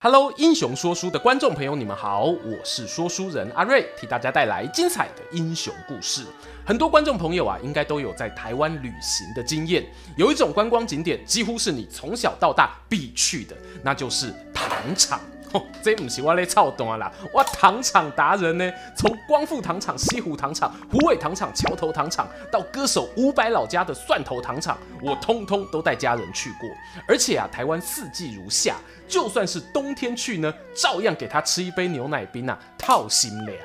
Hello，英雄说书的观众朋友，你们好，我是说书人阿瑞，替大家带来精彩的英雄故事。很多观众朋友啊，应该都有在台湾旅行的经验。有一种观光景点，几乎是你从小到大必去的，那就是糖厂。这不是我咧操蛋啦，我糖厂达人呢。从光复糖厂、西湖糖厂、湖尾糖厂、桥头糖厂，到歌手伍佰老家的蒜头糖厂，我通通都带家人去过。而且啊，台湾四季如夏，就算是冬天去呢，照样给他吃一杯牛奶冰啊，套心凉。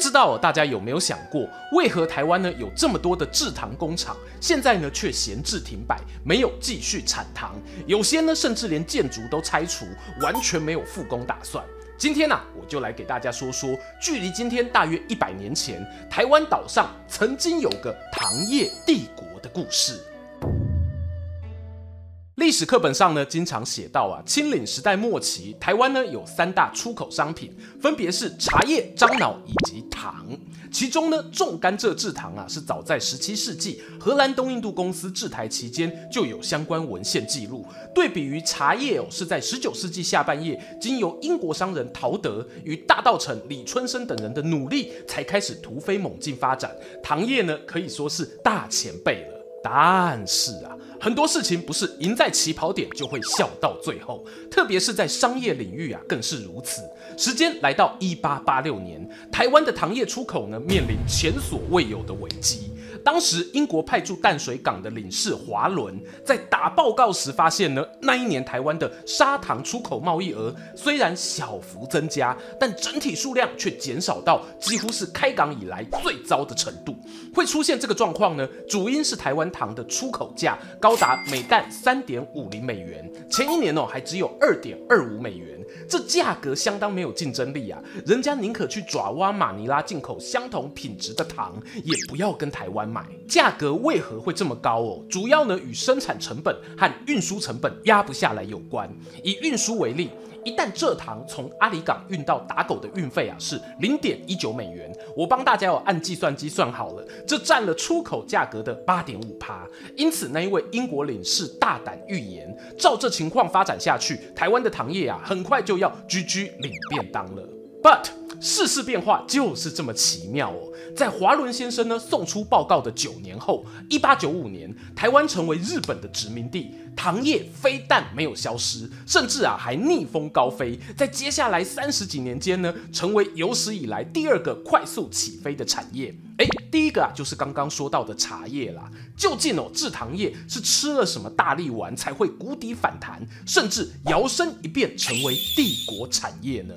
不知道大家有没有想过，为何台湾呢有这么多的制糖工厂，现在呢却闲置停摆，没有继续产糖？有些呢甚至连建筑都拆除，完全没有复工打算。今天呢、我就来给大家说说，距离今天大约一百年前，台湾岛上曾经有个糖业帝国的故事。历史课本上呢，经常写到啊，清领时代末期，台湾呢有三大出口商品，分别是茶叶、樟脑以及糖。其中呢，重甘蔗制糖啊，是早在十七世纪荷兰东印度公司治台期间就有相关文献记录。对比于茶叶哦，是在十九世纪下半叶，经由英国商人陶德与大稻埕李春生等人的努力，才开始突飞猛进发展。糖业呢，可以说是大前辈了。但是啊，很多事情不是赢在起跑点就会笑到最后，特别是在商业领域啊，更是如此。时间来到一八八六年，台湾的糖业出口呢，面临前所未有的危机。当时，英国派驻淡水港的领事华伦在打报告时发现呢，那一年台湾的砂糖出口贸易额虽然小幅增加，但整体数量却减少到几乎是开港以来最糟的程度。会出现这个状况呢，主因是台湾糖的出口价高达每担三点五零美元，前一年哦还只有二点二五美元。这价格相当没有竞争力啊！人家宁可去爪哇、马尼拉进口相同品质的糖，也不要跟台湾买。价格为何会这么高哦？主要呢与生产成本和运输成本压不下来有关。以运输为例。一旦蔗糖从阿里港运到打狗的运费啊是零点一九美元，我帮大家有按计算机算好了，这占了出口价格的八点五趴。因此，那一位英国领事大胆预言，照这情况发展下去，台湾的糖业啊很快就要居居领便当了。But 世事变化就是这么奇妙哦。在华伦先生呢送出报告的九年后，一八九五年，台湾成为日本的殖民地，糖业非但没有消失，甚至啊还逆风高飞，在接下来三十几年间呢，成为有史以来第二个快速起飞的产业。哎，第一个啊就是刚刚说到的茶叶啦。究竟哦制糖业是吃了什么大力丸才会谷底反弹，甚至摇身一变成为帝国产业呢？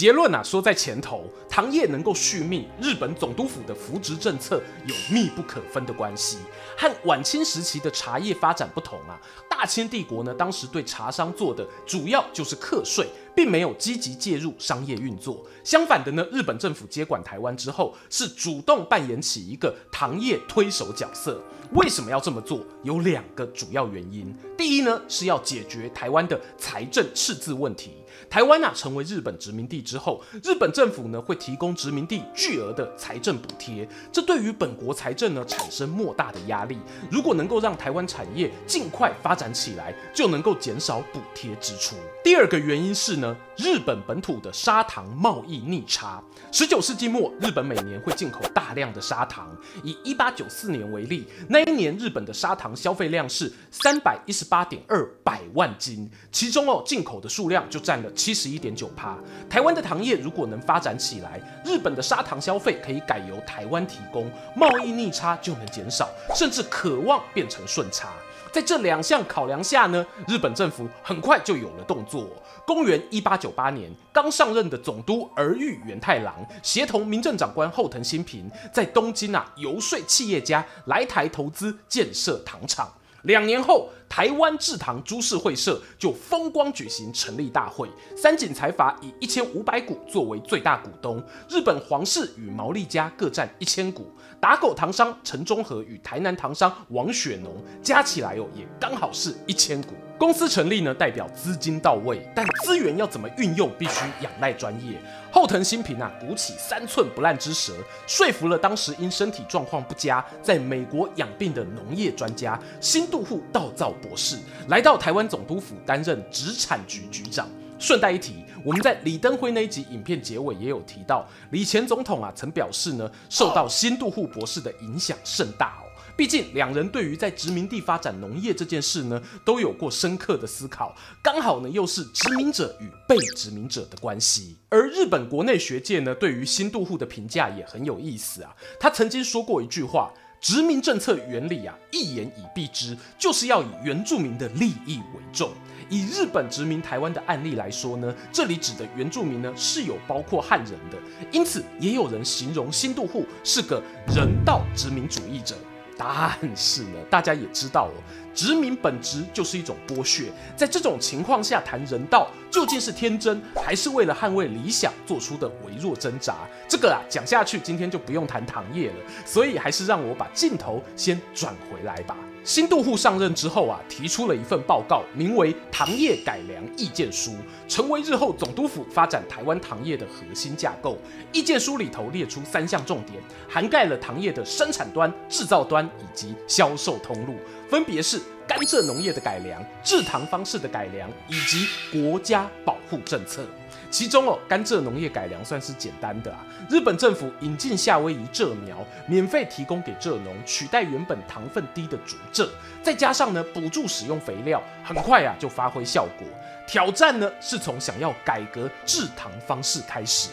结论啊，说在前头，糖业能够续命，日本总督府的扶植政策有密不可分的关系。和晚清时期的茶叶发展不同啊，大清帝国呢，当时对茶商做的主要就是课税，并没有积极介入商业运作。相反的呢，日本政府接管台湾之后，是主动扮演起一个糖业推手角色。为什么要这么做？有两个主要原因。第一呢，是要解决台湾的财政赤字问题。台湾啊，成为日本殖民地之后，日本政府呢会提供殖民地巨额的财政补贴，这对于本国财政呢产生莫大的压力。如果能够让台湾产业尽快发展起来，就能够减少补贴支出。第二个原因是呢，日本本土的砂糖贸易逆差。十九世纪末，日本每年会进口大量的砂糖。以一八九四年为例，那一年日本的砂糖消费量是三百一十八点二百万斤，其中哦进口的数量就占了七十一点九趴。台湾的糖业如果能发展起来，日本的砂糖消费可以改由台湾提供，贸易逆差就能减少，甚至渴望变成顺差。在这两项考量下呢，日本政府很快就有了动作。公元一八九八年，刚上任的总督儿玉源太郎协同民政长官后藤新平，在东京啊游说企业家来台投资建设糖厂。两年后，台湾制糖株式会社就风光举行成立大会，三井财阀以一千五百股作为最大股东，日本皇室与毛利家各占一千股，打狗糖商陈忠和与台南糖商王雪农加起来哦，也刚好是一千股。公司成立呢，代表资金到位，但资源要怎么运用，必须仰赖专业。后藤新平啊，鼓起三寸不烂之舌，说服了当时因身体状况不佳，在美国养病的农业专家新渡户稻造博士，来到台湾总督府担任殖产局局长。顺带一提，我们在李登辉那一集影片结尾也有提到，李前总统啊曾表示呢，受到新渡户博士的影响甚大。毕竟两人对于在殖民地发展农业这件事呢，都有过深刻的思考。刚好呢，又是殖民者与被殖民者的关系。而日本国内学界呢，对于新渡户的评价也很有意思啊。他曾经说过一句话：“殖民政策原理啊，一言以蔽之，就是要以原住民的利益为重。”以日本殖民台湾的案例来说呢，这里指的原住民呢，是有包括汉人的。因此，也有人形容新渡户是个人道殖民主义者。但是呢，大家也知道哦，殖民本质就是一种剥削。在这种情况下谈人道，究竟是天真，还是为了捍卫理想做出的微弱挣扎？这个啊，讲下去今天就不用谈糖业了。所以还是让我把镜头先转回来吧。新渡户上任之后啊，提出了一份报告，名为《糖业改良意见书》，成为日后总督府发展台湾糖业的核心架构。意见书里头列出三项重点，涵盖了糖业的生产端、制造端以及销售通路，分别是甘蔗农业的改良、制糖方式的改良以及国家保护政策。其中哦，甘蔗农业改良算是简单的啊。日本政府引进夏威夷蔗苗，免费提供给蔗农，取代原本糖分低的竹蔗，再加上呢补助使用肥料，很快啊就发挥效果。挑战呢是从想要改革制糖方式开始。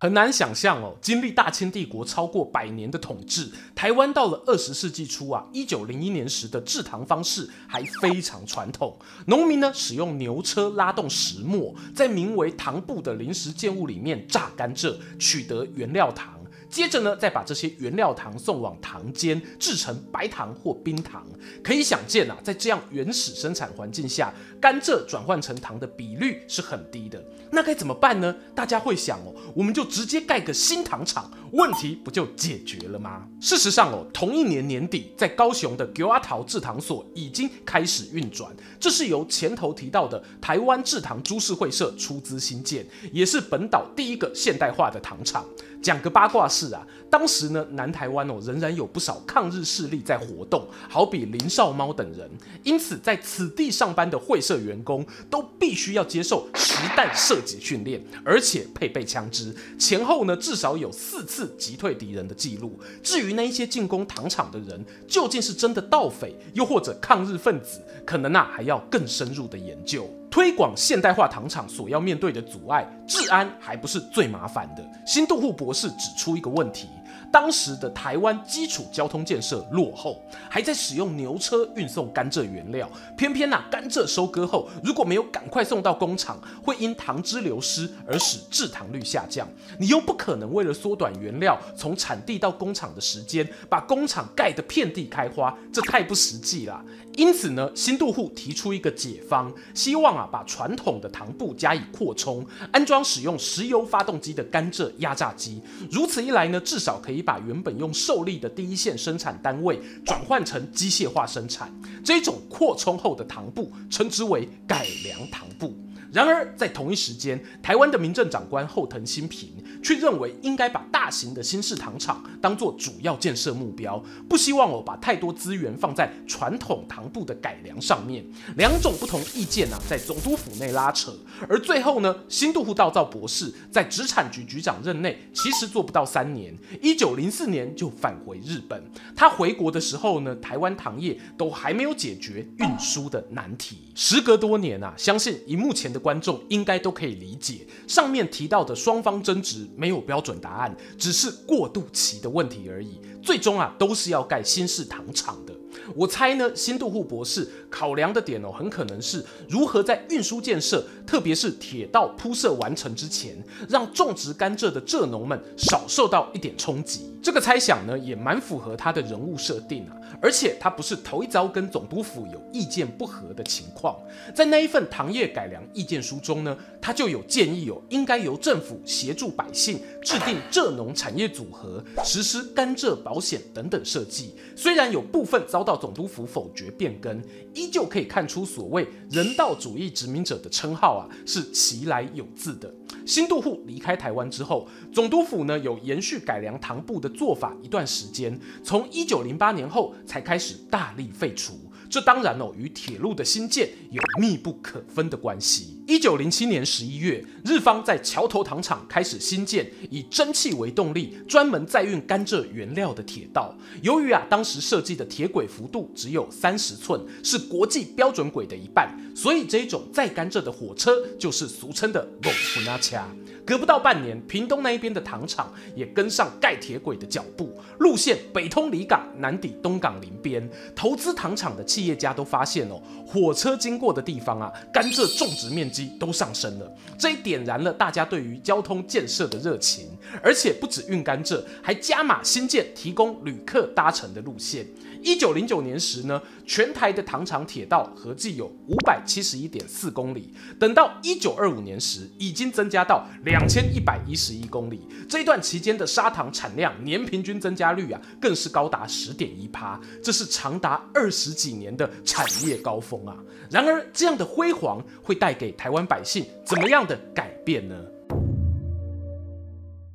很难想象哦，经历大清帝国超过百年的统治，台湾到了二十世纪初啊，一九零一年时的制糖方式还非常传统。农民呢，使用牛车拉动石磨，在名为糖布的临时建物里面榨甘蔗，取得原料糖。接着呢，再把这些原料糖送往糖间制成白糖或冰糖。可以想见啊，在这样原始生产环境下，甘蔗转换成糖的比率是很低的。那该怎么办呢？大家会想哦，我们就直接盖个新糖厂，问题不就解决了吗？事实上哦，同一年年底，在高雄的狗仔头制糖所已经开始运转。这是由前头提到的台湾制糖株式会社出资兴建，也是本岛第一个现代化的糖厂。讲个八卦事啊，当时呢，南台湾哦仍然有不少抗日势力在活动，好比林少猫等人，因此在此地上班的会社员工都必须要接受实弹射击训练，而且配备枪支，前后呢至少有四次击退敌人的记录。至于那一些进攻糖厂的人，究竟是真的盗匪，又或者抗日分子，可能啊还要更深入的研究。推广现代化糖厂所要面对的阻碍，治安还不是最麻烦的。新渡户博士指出一个问题。当时的台湾基础交通建设落后，还在使用牛车运送甘蔗原料。偏偏呐，甘蔗收割后如果没有赶快送到工厂，会因糖汁流失而使制糖率下降。你又不可能为了缩短原料从产地到工厂的时间，把工厂盖得遍地开花，这太不实际了。因此呢，新渡户提出一个解方，希望啊把传统的糖布加以扩充，安装使用石油发动机的甘蔗压榨机。如此一来呢，至少可以把原本用受力的第一线生产单位转换成机械化生产。这种扩充后的糖布称之为改良糖布。然而，在同一时间，台湾的民政长官后藤新平却认为应该把大型的新式糖厂当作主要建设目标，不希望我把太多资源放在传统糖布的改良上面。两种不同意见啊，在总督府内拉扯。而最后呢，新渡户稻造博士在殖产局局长任内，其实做不到三年，一九零四年就返回日本。他回国的时候呢，台湾糖业都还没有解决运输的难题。时隔多年啊，相信以目前的观众应该都可以理解，上面提到的双方争执没有标准答案，只是过渡期的问题而已。最终啊，都是要盖新式糖厂的。我猜呢，新渡户博士考量的点哦，很可能是如何在运输建设，特别是铁道铺设完成之前，让种植甘蔗的蔗农们少受到一点冲击。这个猜想呢，也蛮符合他的人物设定啊。而且他不是头一遭跟总督府有意见不合的情况，在那一份糖业改良意见书中呢，他就有建议哦，应该由政府协助百姓制定蔗农产业组合，实施甘蔗保险等等设计。虽然有部分遭到总督府否决变更，依旧可以看出所谓人道主义殖民者的称号啊是其来有自的。新渡户离开台湾之后，总督府呢有延续改良唐布的做法一段时间，从一九零八年后才开始大力废除。这当然哦，与铁路的兴建有密不可分的关系。一九零七年十一月，日方在桥头糖厂开始兴建以蒸汽为动力、专门载运甘蔗原料的铁道。由于啊，当时设计的铁轨幅度只有三十寸，是国际标准轨的一半，所以这一种载甘蔗的火车就是俗称的“龙虎那卡”。隔不到半年，屏东那一边的糖厂也跟上盖铁轨的脚步，路线北通里港，南抵东港林边。投资糖厂的企业家都发现哦，火车经过的地方啊，甘蔗种植面积都上升了。这一点燃了大家对于交通建设的热情，而且不止运甘蔗，还加码新建提供旅客搭乘的路线。一九零九年时呢，全台的糖厂铁道合计有五百七十一点四公里，等到一九二五年时，已经增加到两千一百一十一公里。这一段期间的砂糖产量年平均增加率啊，更是高达十点一趴，这是长达二十几年的产业高峰啊。然而，这样的辉煌会带给台湾百姓怎么样的改变呢？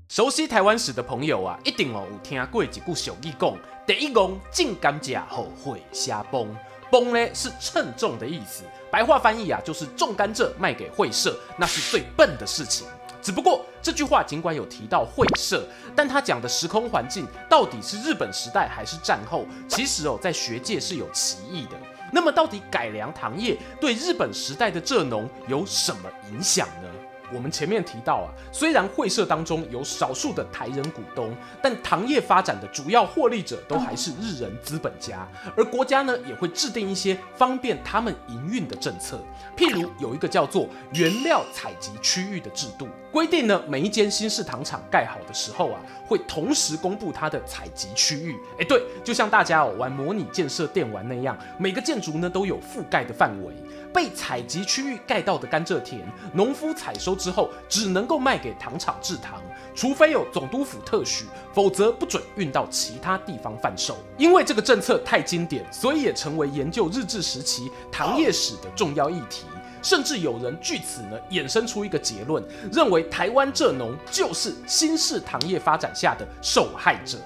熟悉台湾史的朋友啊，一定哦有听过几句俗语讲。第一讲种甘蔗后会瞎崩，崩呢是称重的意思，白话翻译啊就是种甘蔗卖给会社，那是最笨的事情。只不过这句话尽管有提到会社，但他讲的时空环境到底是日本时代还是战后，其实哦在学界是有歧义的。那么到底改良糖业对日本时代的蔗农有什么影响呢？我们前面提到啊，虽然会社当中有少数的台人股东，但糖业发展的主要获利者都还是日人资本家，而国家呢也会制定一些方便他们营运的政策，譬如有一个叫做原料采集区域的制度，规定呢每一间新式糖厂盖好的时候啊，会同时公布它的采集区域。哎，对，就像大家哦玩模拟建设电玩那样，每个建筑呢都有覆盖的范围。被采集区域盖到的甘蔗田，农夫采收之后只能够卖给糖厂制糖，除非有总督府特许，否则不准运到其他地方贩售。因为这个政策太经典，所以也成为研究日治时期糖业史的重要议题。甚至有人据此呢衍生出一个结论，认为台湾蔗农就是新式糖业发展下的受害者。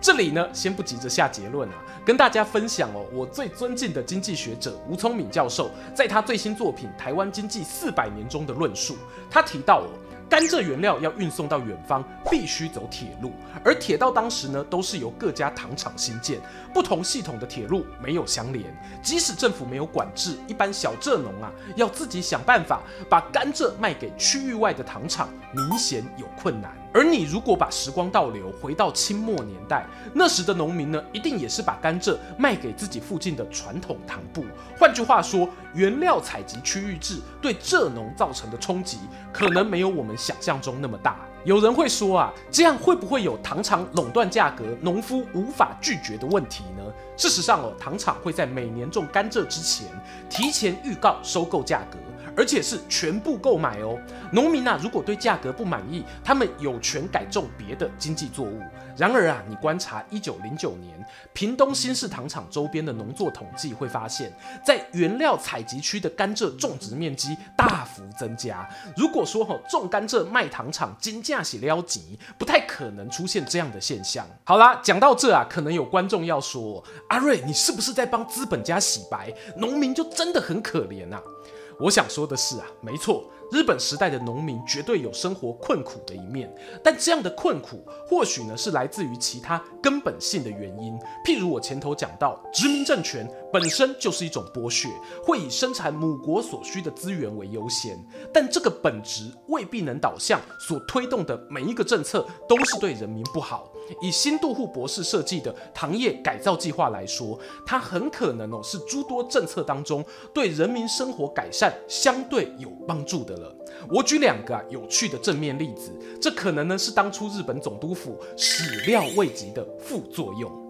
这里呢，先不急着下结论啊，跟大家分享哦，我最尊敬的经济学者吴聪敏教授，在他最新作品《台湾经济四百年》中的论述，他提到。甘蔗原料要运送到远方，必须走铁路，而铁道当时呢，都是由各家糖厂兴建，不同系统的铁路没有相连。即使政府没有管制，一般小蔗农啊，要自己想办法把甘蔗卖给区域外的糖厂，明显有困难。而你如果把时光倒流，回到清末年代，那时的农民呢，一定也是把甘蔗卖给自己附近的传统糖部。换句话说，原料采集区域制对蔗农造成的冲击，可能没有我们想象中那么大。有人会说啊，这样会不会有糖厂垄断价格、农夫无法拒绝的问题呢？事实上哦，糖厂会在每年种甘蔗之前，提前预告收购价格。而且是全部购买哦。农民啊，如果对价格不满意，他们有权改种别的经济作物。然而啊，你观察一九零九年屏东新式糖厂周边的农作统计，会发现，在原料采集区的甘蔗种植面积大幅增加。如果说哈种甘蔗卖糖厂金价是撩急，不太可能出现这样的现象。好啦，讲到这啊，可能有观众要说，阿瑞，你是不是在帮资本家洗白？农民就真的很可怜啊？我想说的是啊，没错，日本时代的农民绝对有生活困苦的一面，但这样的困苦或许呢是来自于其他根本性的原因，譬如我前头讲到，殖民政权本身就是一种剥削，会以生产母国所需的资源为优先，但这个本质未必能导向所推动的每一个政策都是对人民不好。以新渡户博士设计的糖业改造计划来说，它很可能哦是诸多政策当中对人民生活改善相对有帮助的了。我举两个啊有趣的正面例子，这可能呢是当初日本总督府始料未及的副作用。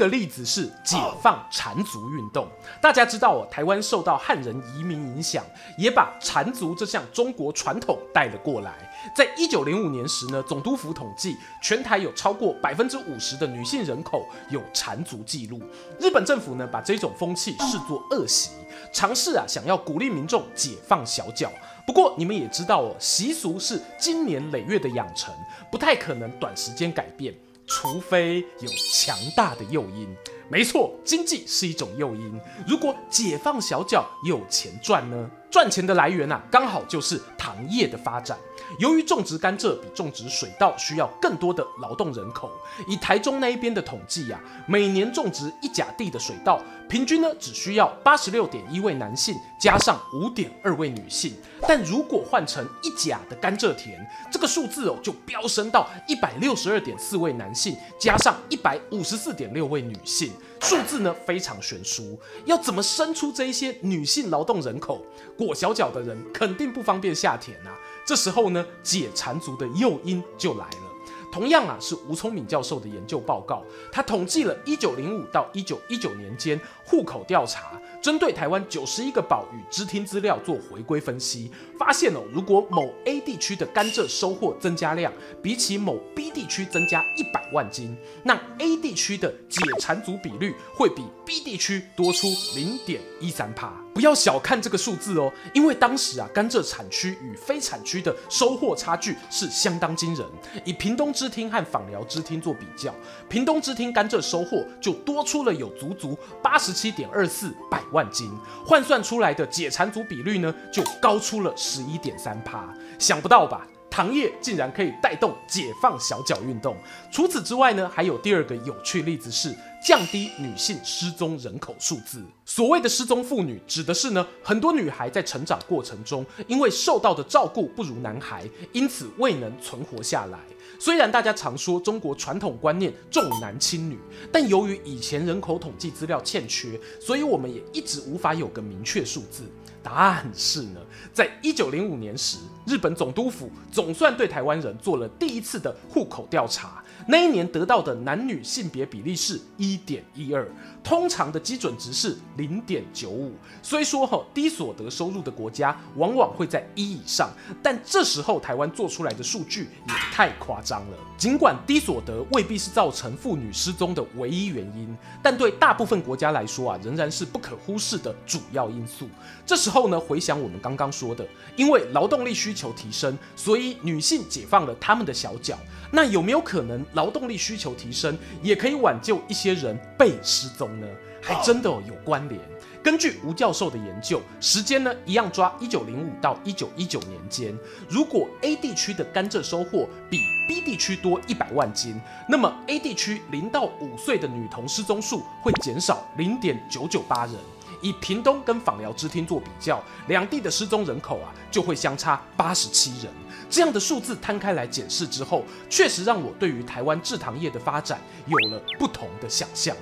第一个例子是解放缠足运动。大家知道哦，台湾受到汉人移民影响，也把缠足这项中国传统带了过来。在一九零五年时呢，总督府统计，全台有超过百分之五十的女性人口有缠足记录。日本政府呢，把这种风气视作恶习，尝试啊想要鼓励民众解放小脚。不过你们也知道哦，习俗是经年累月的养成，不太可能短时间改变。除非有强大的诱因，没错，经济是一种诱因。如果解放小脚有钱赚呢？赚钱的来源啊，刚好就是糖业的发展。由于种植甘蔗比种植水稻需要更多的劳动人口，以台中那一边的统计啊，每年种植一甲地的水稻，平均呢只需要八十六点一位男性加上五点二位女性。但如果换成一甲的甘蔗田，这个数字哦就飙升到一百六十二点四位男性加上一百五十四点六位女性。数字呢非常悬殊，要怎么生出这一些女性劳动人口？裹小脚的人肯定不方便下田呐、啊。这时候呢，解缠足的诱因就来了。同样啊，是吴聪敏教授的研究报告，他统计了一九零五到一九一九年间户口调查，针对台湾九十一个保与支厅资料做回归分析，发现哦，如果某 A 地区的甘蔗收获增加量比起某 B 地区增加一百万斤，那 A 地区的解缠足比率会比 B 地区多出零点一三趴。不要小看这个数字哦，因为当时啊，甘蔗产区与非产区的收获差距是相当惊人。以屏东支厅和枋寮支厅做比较，屏东支厅甘蔗收获就多出了有足足八十七点二四百万斤，换算出来的解馋组比率呢，就高出了十一点三趴。想不到吧？行业竟然可以带动解放小脚运动。除此之外呢，还有第二个有趣例子是。降低女性失踪人口数字。所谓的失踪妇女，指的是呢，很多女孩在成长过程中，因为受到的照顾不如男孩，因此未能存活下来。虽然大家常说中国传统观念重男轻女，但由于以前人口统计资料欠缺，所以我们也一直无法有个明确数字。答案是呢，在一九零五年时，日本总督府总算对台湾人做了第一次的户口调查。那一年得到的男女性别比例是一点一二，通常的基准值是零点九五。虽说哈低所得收入的国家往往会在一以上，但这时候台湾做出来的数据也太夸张了。尽管低所得未必是造成妇女失踪的唯一原因，但对大部分国家来说啊，仍然是不可忽视的主要因素。这时候呢，回想我们刚刚说的，因为劳动力需求提升，所以女性解放了她们的小脚。那有没有可能劳动力需求提升，也可以挽救一些人被失踪呢？还真的有关联。根据吴教授的研究，时间呢一样抓一九零五到一九一九年间，如果 A 地区的甘蔗收获比 B 地区多一百万斤，那么 A 地区零到五岁的女童失踪数会减少零点九九八人。以屏东跟访寮支厅做比较，两地的失踪人口啊就会相差八十七人。这样的数字摊开来检视之后，确实让我对于台湾制糖业的发展有了不同的想象。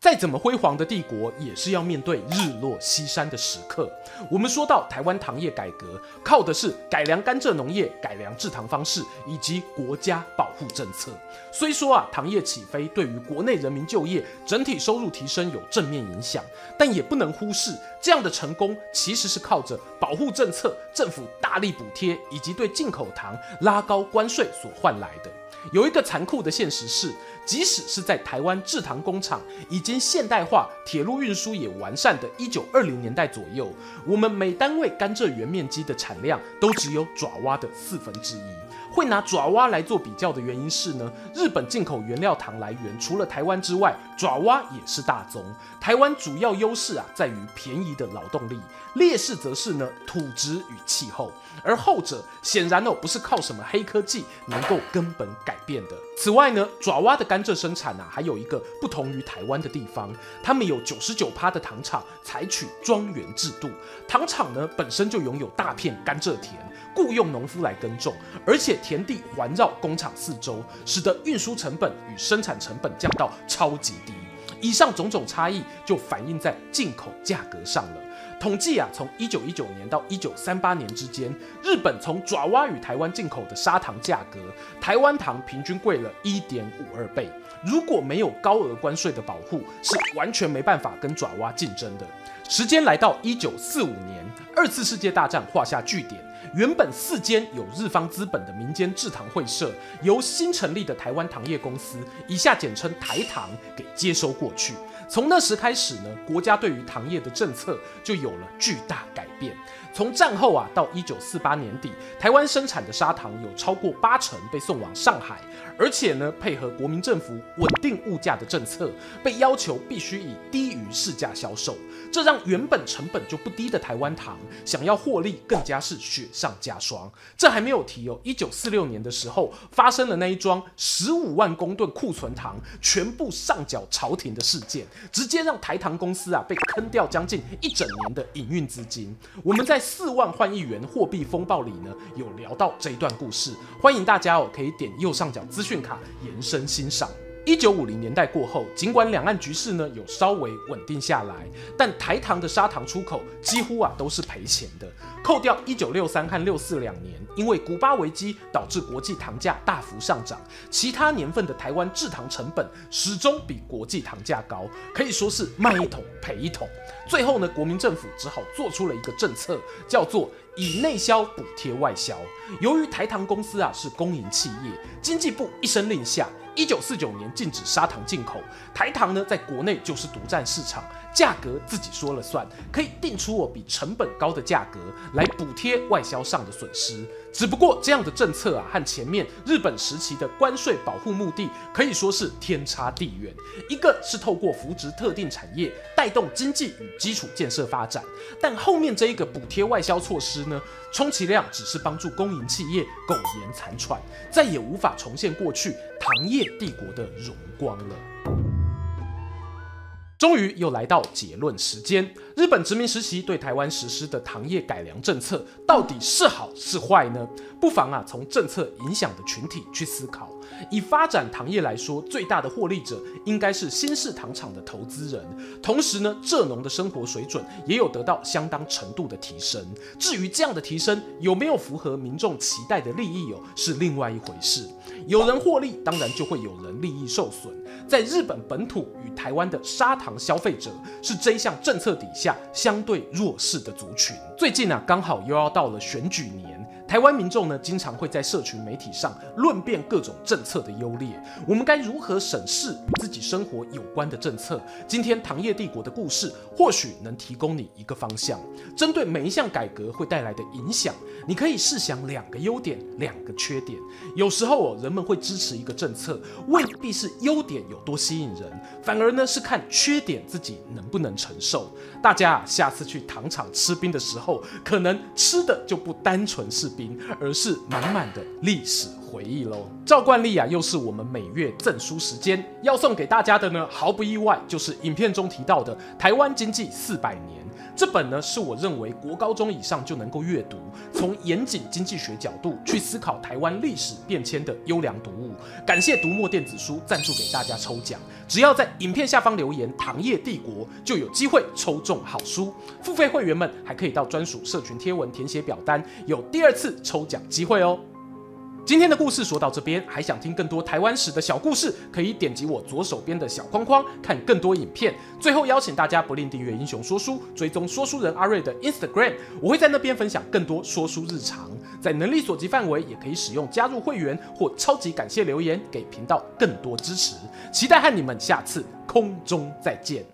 再怎么辉煌的帝国，也是要面对日落西山的时刻。我们说到台湾糖业改革，靠的是改良甘蔗农业、改良制糖方式以及国家保护政策。虽说啊，糖业起飞对于国内人民就业、整体收入提升有正面影响，但也不能忽视这样的成功其实是靠着保护政策、政府大力补贴以及对进口糖拉高关税所换来的。有一个残酷的现实是，即使是在台湾制糖工厂已经现代化、铁路运输也完善的1920年代左右，我们每单位甘蔗原面积的产量都只有爪哇的四分之一。会拿爪哇来做比较的原因是呢，日本进口原料糖来源除了台湾之外，爪哇也是大宗。台湾主要优势啊在于便宜的劳动力，劣势则是呢土质与气候，而后者显然哦不是靠什么黑科技能够根本改变的。此外呢，爪哇的甘蔗生产啊还有一个不同于台湾的地方，他们有九十九趴的糖厂采取庄园制度，糖厂呢本身就拥有大片甘蔗田。雇佣农夫来耕种，而且田地环绕工厂四周，使得运输成本与生产成本降到超级低。以上种种差异就反映在进口价格上了。统计啊，从一九一九年到一九三八年之间，日本从爪哇与台湾进口的砂糖价格，台湾糖平均贵了一点五二倍。如果没有高额关税的保护，是完全没办法跟爪哇竞争的。时间来到一九四五年，二次世界大战画下句点。原本四间有日方资本的民间制糖会社，由新成立的台湾糖业公司（以下简称台糖）给接收过去。从那时开始呢，国家对于糖业的政策就有了巨大改变。从战后啊到一九四八年底，台湾生产的砂糖有超过八成被送往上海，而且呢，配合国民政府稳定物价的政策，被要求必须以低于市价销售。这让原本成本就不低的台湾糖想要获利，更加是雪上加霜。这还没有提哦，一九四六年的时候发生了那一桩十五万公吨库存糖全部上缴朝廷的事件，直接让台糖公司啊被坑掉将近一整年的营运资金。我们在四万换一元货币风暴里呢有聊到这一段故事，欢迎大家哦可以点右上角资讯卡延伸欣赏。一九五零年代过后，尽管两岸局势呢有稍微稳定下来，但台糖的砂糖出口几乎啊都是赔钱的。扣掉一九六三和六四两年，因为古巴危机导致国际糖价大幅上涨，其他年份的台湾制糖成本始终比国际糖价高，可以说是卖一桶赔一桶。最后呢，国民政府只好做出了一个政策，叫做以内销补贴外销。由于台糖公司啊是公营企业，经济部一声令下。一九四九年禁止砂糖进口，台糖呢在国内就是独占市场，价格自己说了算，可以定出我比成本高的价格来补贴外销上的损失。只不过这样的政策啊，和前面日本时期的关税保护目的可以说是天差地远。一个是透过扶植特定产业，带动经济与基础建设发展，但后面这一个补贴外销措施呢，充其量只是帮助公营企业苟延残喘，再也无法重现过去糖业帝国的荣光了。终于又来到结论时间，日本殖民时期对台湾实施的糖业改良政策到底是好是坏呢？不妨啊从政策影响的群体去思考。以发展糖业来说，最大的获利者应该是新式糖厂的投资人。同时呢，蔗农的生活水准也有得到相当程度的提升。至于这样的提升有没有符合民众期待的利益哦，是另外一回事。有人获利，当然就会有人利益受损。在日本本土与台湾的砂糖消费者，是这一项政策底下相对弱势的族群。最近啊，刚好又要到了选举年。台湾民众呢，经常会在社群媒体上论辩各种政策的优劣。我们该如何审视与自己生活有关的政策？今天糖业帝国的故事，或许能提供你一个方向。针对每一项改革会带来的影响，你可以试想两个优点，两个缺点。有时候哦，人们会支持一个政策，未必是优点有多吸引人，反而呢是看缺点自己能不能承受。大家下次去糖厂吃冰的时候，可能吃的就不单纯是而是满满的历史回忆喽。照惯例啊，又是我们每月赠书时间，要送给大家的呢，毫不意外就是影片中提到的《台湾经济四百年》。这本呢，是我认为国高中以上就能够阅读，从严谨经济学角度去思考台湾历史变迁的优良读物。感谢读墨电子书赞助给大家抽奖，只要在影片下方留言“糖业帝国”，就有机会抽中好书。付费会员们还可以到专属社群贴文填写表单，有第二次抽奖机会哦。今天的故事说到这边，还想听更多台湾史的小故事，可以点击我左手边的小框框看更多影片。最后邀请大家不吝订阅英雄说书，追踪说书人阿瑞的 Instagram，我会在那边分享更多说书日常。在能力所及范围，也可以使用加入会员或超级感谢留言，给频道更多支持。期待和你们下次空中再见。